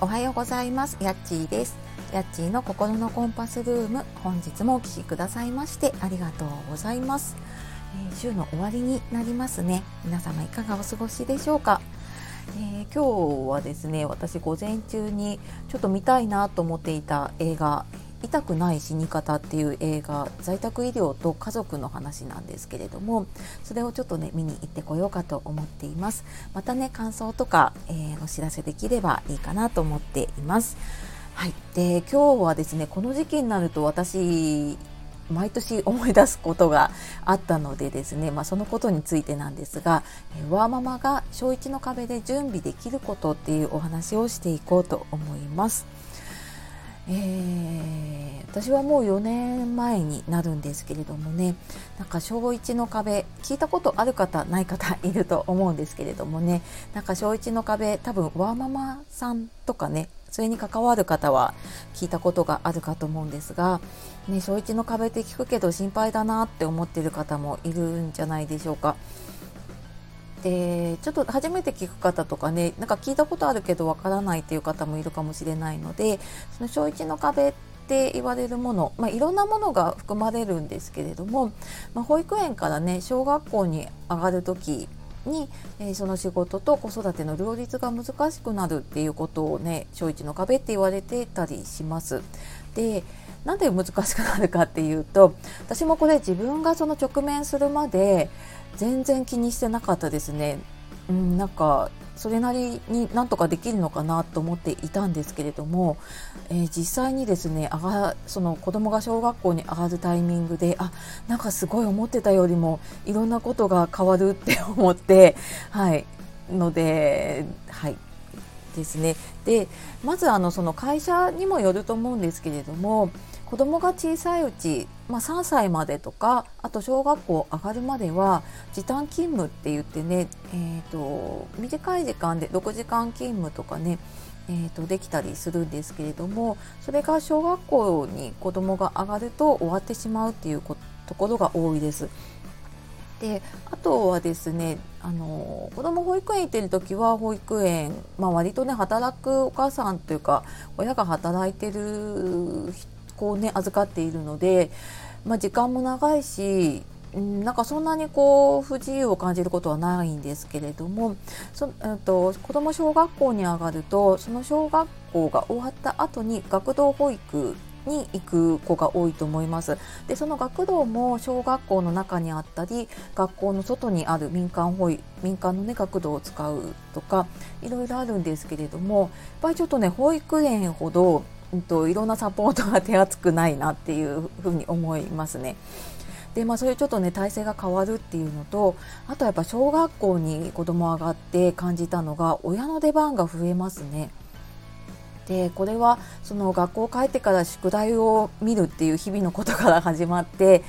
おはようございます。やっちーです。やっちーの心のコンパスルーム。本日もお聴きくださいましてありがとうございます、えー、週の終わりになりますね。皆様いかがお過ごしでしょうか？えー、今日はですね私午前中にちょっと見たいなと思っていた映画痛くない死に方っていう映画在宅医療と家族の話なんですけれどもそれをちょっとね見に行ってこようかと思っています。またね感想とか、えー、お知らせできればいいかなと思っています。はい、で今日はですねこの時期になると私毎年思い出すことがあったのでですね、まあ、そのことについてなんですが、えワーママが小1の壁で準備できることっていうお話をしていこうと思います。えー、私はもう4年前になるんですけれどもねなんか小1の壁聞いたことある方ない方いると思うんですけれどもねなんか小1の壁多分ワーママさんとかねそれに関わる方は聞いたことがあるかと思うんですが、ね、小1の壁って聞くけど心配だなって思ってる方もいるんじゃないでしょうか。でちょっと初めて聞く方とかねなんか聞いたことあるけどわからないっていう方もいるかもしれないのでその小1の壁っって言われるもの、まあ、いろんなものが含まれるんですけれども、まあ、保育園からね小学校に上がる時に、えー、その仕事と子育ての両立が難しくなるっていうことをね小1の壁って言われてたりします。でなんで難しくなるかっていうと私もこれ自分がその直面するまで全然気にしてなかったですね。うん、なんかそれなりになんとかできるのかなと思っていたんですけれども、えー、実際にですね上がその子供が小学校に上がるタイミングであなんかすごい思ってたよりもいろんなことが変わるって思ってはい。のではい。ですね。でまずあのその会社にもよると思うんですけれども子供が小さいうち、まあ、3歳までとかあと小学校上がるまでは時短勤務って言ってね、えーと、短い時間で6時間勤務とかねえーと、できたりするんですけれどもそれが小学校に子どもが上がると終わってしまうっていうところが多いです。であとはですねあの子ども保育園行ってる時は保育園、まあ、割とね働くお母さんというか親が働いてる人こうね預かっているので、まあ、時間も長いしなんかそんなにこう不自由を感じることはないんですけれどもそ、えっと、子ども小学校に上がるとその小学校が終わった後に学童保育に行く子が多いと思います。でその学童も小学校の中にあったり学校の外にある民間保育民間の、ね、学童を使うとかいろいろあるんですけれどもやっぱりちょっとね保育園ほどうんと、いろんなサポートが手厚くないなっていうふうに思いますね。でまあ、そういうちょっとね体制が変わるっていうのとあとやっぱ小学校に子供上がって感じたのが親の出番が増えますね。でこれはその学校帰ってから宿題を見るっていう日々のことから始まって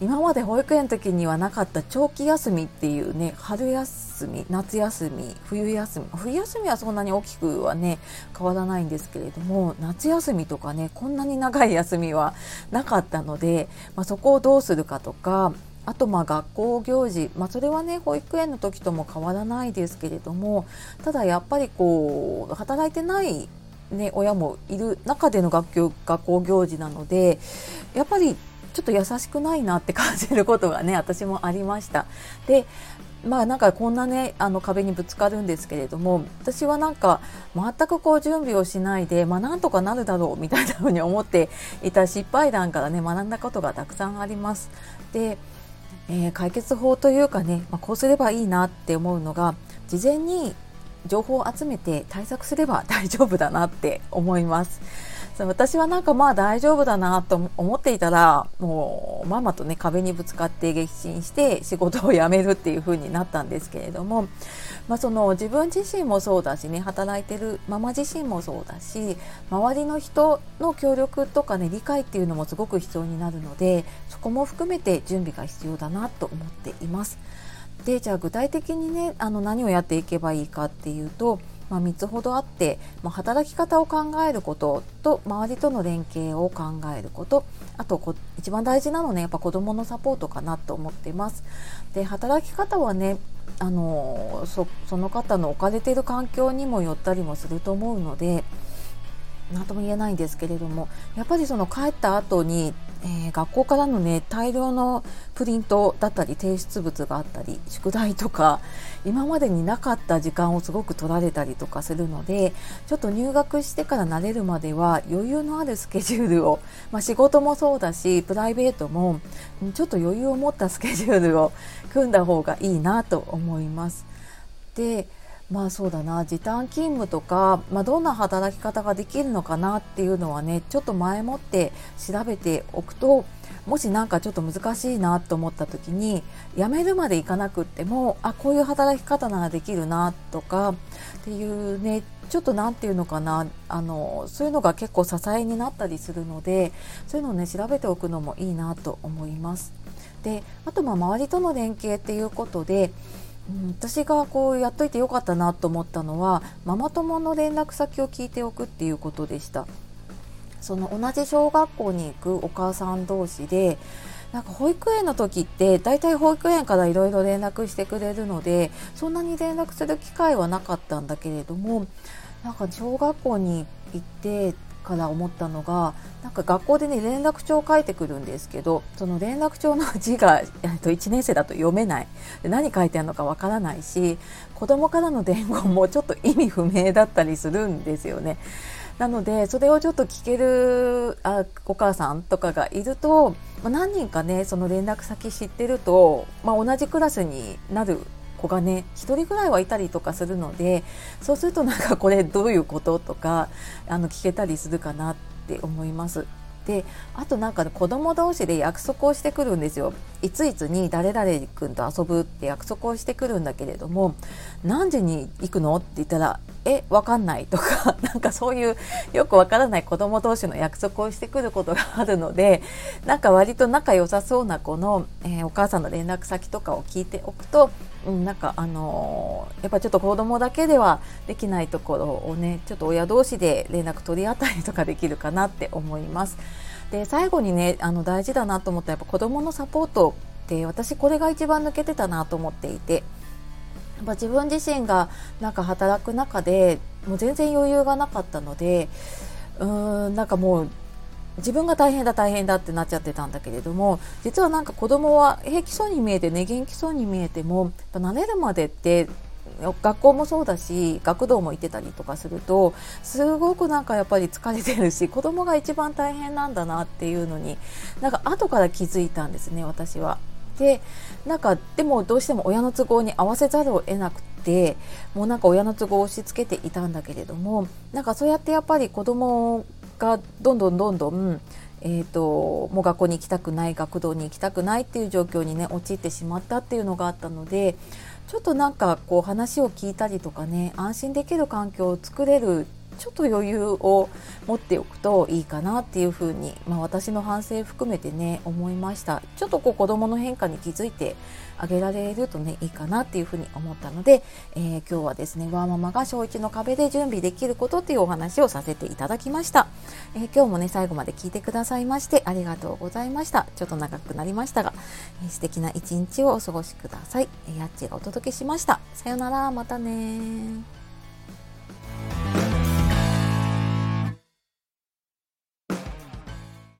今まで保育園の時にはなかった長期休みっていうね春休み夏休み冬休み。冬休みはそんなに大きくはね変わらないんですけれども夏休みとかねこんなに長い休みはなかったので、まあ、そこをどうするかとかあとまあ学校行事、まあ、それはね保育園の時とも変わらないですけれどもただやっぱりこう働いてないね、親もいる中での学校学校行事なのでやっぱりちょっと優しくないなって感じることがね私もありました。でまあなんかこんなねあの壁にぶつかるんですけれども私はなんか全くこう準備をしないでまあなんとかなるだろうみたいなふうに思っていた失敗談からね学んだことがたくさんあります。で、えー、解決法というかね、まあ、こうすればいいなって思うのが事前に情報を集めて対策すれば大丈夫だなって思います。私はなんかまあ大丈夫だなと思っていたらもうママとね壁にぶつかって激震して仕事を辞めるっていう風になったんですけれども、まあ、その自分自身もそうだしね働いてるママ自身もそうだし周りの人の協力とかね理解っていうのもすごく必要になるのでそこも含めて準備が必要だなと思っています。でじゃあ具体的にねあの何をやっていけばいいかっていうと、まあ、3つほどあって、まあ、働き方を考えることと周りとの連携を考えることあとこ一番大事なのはねやっぱ子どものサポートかなと思っています。で働き方はねあのそその方の置かれている環境にもよったりもすると思うので何とも言えないんですけれどもやっぱりその帰った後に、えー、学校からのね大量のプリントだったり提出物があったり宿題とか今までになかった時間をすごく取られたりとかするのでちょっと入学してから慣れるまでは余裕のあるスケジュールを、まあ、仕事もそうだしプライベートもちょっと余裕を持ったスケジュールを組んだ方がいいなと思います。でまあそうだな時短勤務とか、まあ、どんな働き方ができるのかなっていうのはねちょっと前もって調べておくともし何かちょっと難しいなと思った時に辞めるまでいかなくってもあこういう働き方ならできるなとかっていうねちょっと何て言うのかなあのそういうのが結構支えになったりするのでそういうのをね調べておくのもいいなと思います。であとまあ周りとの連携っていうことでうん、私がこうやっといてよかったなと思ったのはママ友の連絡先を聞いておくっていうことでした。その同じ小学校に行くお母さん同士でなんか保育園の時って大体保育園からいろいろ連絡してくれるのでそんなに連絡する機会はなかったんだけれどもなんか小学校に行ってから思ったのがなんか学校でね連絡帳を書いてくるんですけどその連絡帳の字が 1年生だと読めない何書いてあるのかわからないし子供からの伝言もちょっと意味不明だったりするんですよね。なのでそれをちょっと聞けるあお母さんとかがいると、まあ、何人かねその連絡先知ってると、まあ、同じクラスになる子がね1人ぐらいはいたりとかするのでそうするとなんかこれどういうこととかあの聞けたりするかなって思います。であとなんか子供同士で約束をしてくるんですよいついつに誰々君と遊ぶって約束をしてくるんだけれども何時に行くのって言ったらえわかんないとか なんかそういうよくわからない子供同士の約束をしてくることがあるので なんか割と仲良さそうな子の、えー、お母さんの連絡先とかを聞いておくと、うん、なんかあのー、やっぱちょっと子供だけではできないところをねちょっと親同士で連絡取り合ったりとかできるかなって思います。で最後にねあの大事だなと思ったやっぱ子供のサポートって私これが一番抜けてたなと思っていて。っぱ自分自身がなんか働く中でもう全然余裕がなかったのでうーんなんかもう自分が大変だ大変だってなっちゃってたんだけれども実はなんか子供は平気そうに見えてね元気そうに見えてもやっぱ慣れるまでって学校もそうだし学童も行ってたりとかするとすごくなんかやっぱり疲れてるし子供が一番大変なんだなっていうのになんか後から気づいたんですね私は。でなんかでもどうしても親の都合に合わせざるを得なくてもうなんか親の都合を押し付けていたんだけれどもなんかそうやってやっぱり子供がどんどんどんどんえーと、もう学校に行きたくない学童に行きたくないっていう状況にね陥ってしまったっていうのがあったのでちょっとなんかこう話を聞いたりとかね安心できる環境を作れるちょっと余裕を持っておくといいかなっていうふうに、まあ、私の反省含めてね思いました。ちょっとこう子どもの変化に気づいてあげられるとねいいかなっていうふうに思ったので、えー、今日はですねワーママが小1の壁で準備できることっていうお話をさせていただきました、えー、今日もね最後まで聞いてくださいましてありがとうございました。ちょっと長くなりましたが、えー、素敵な一日をお過ごしください、えー、やっちがお届けしました。さよなら。またね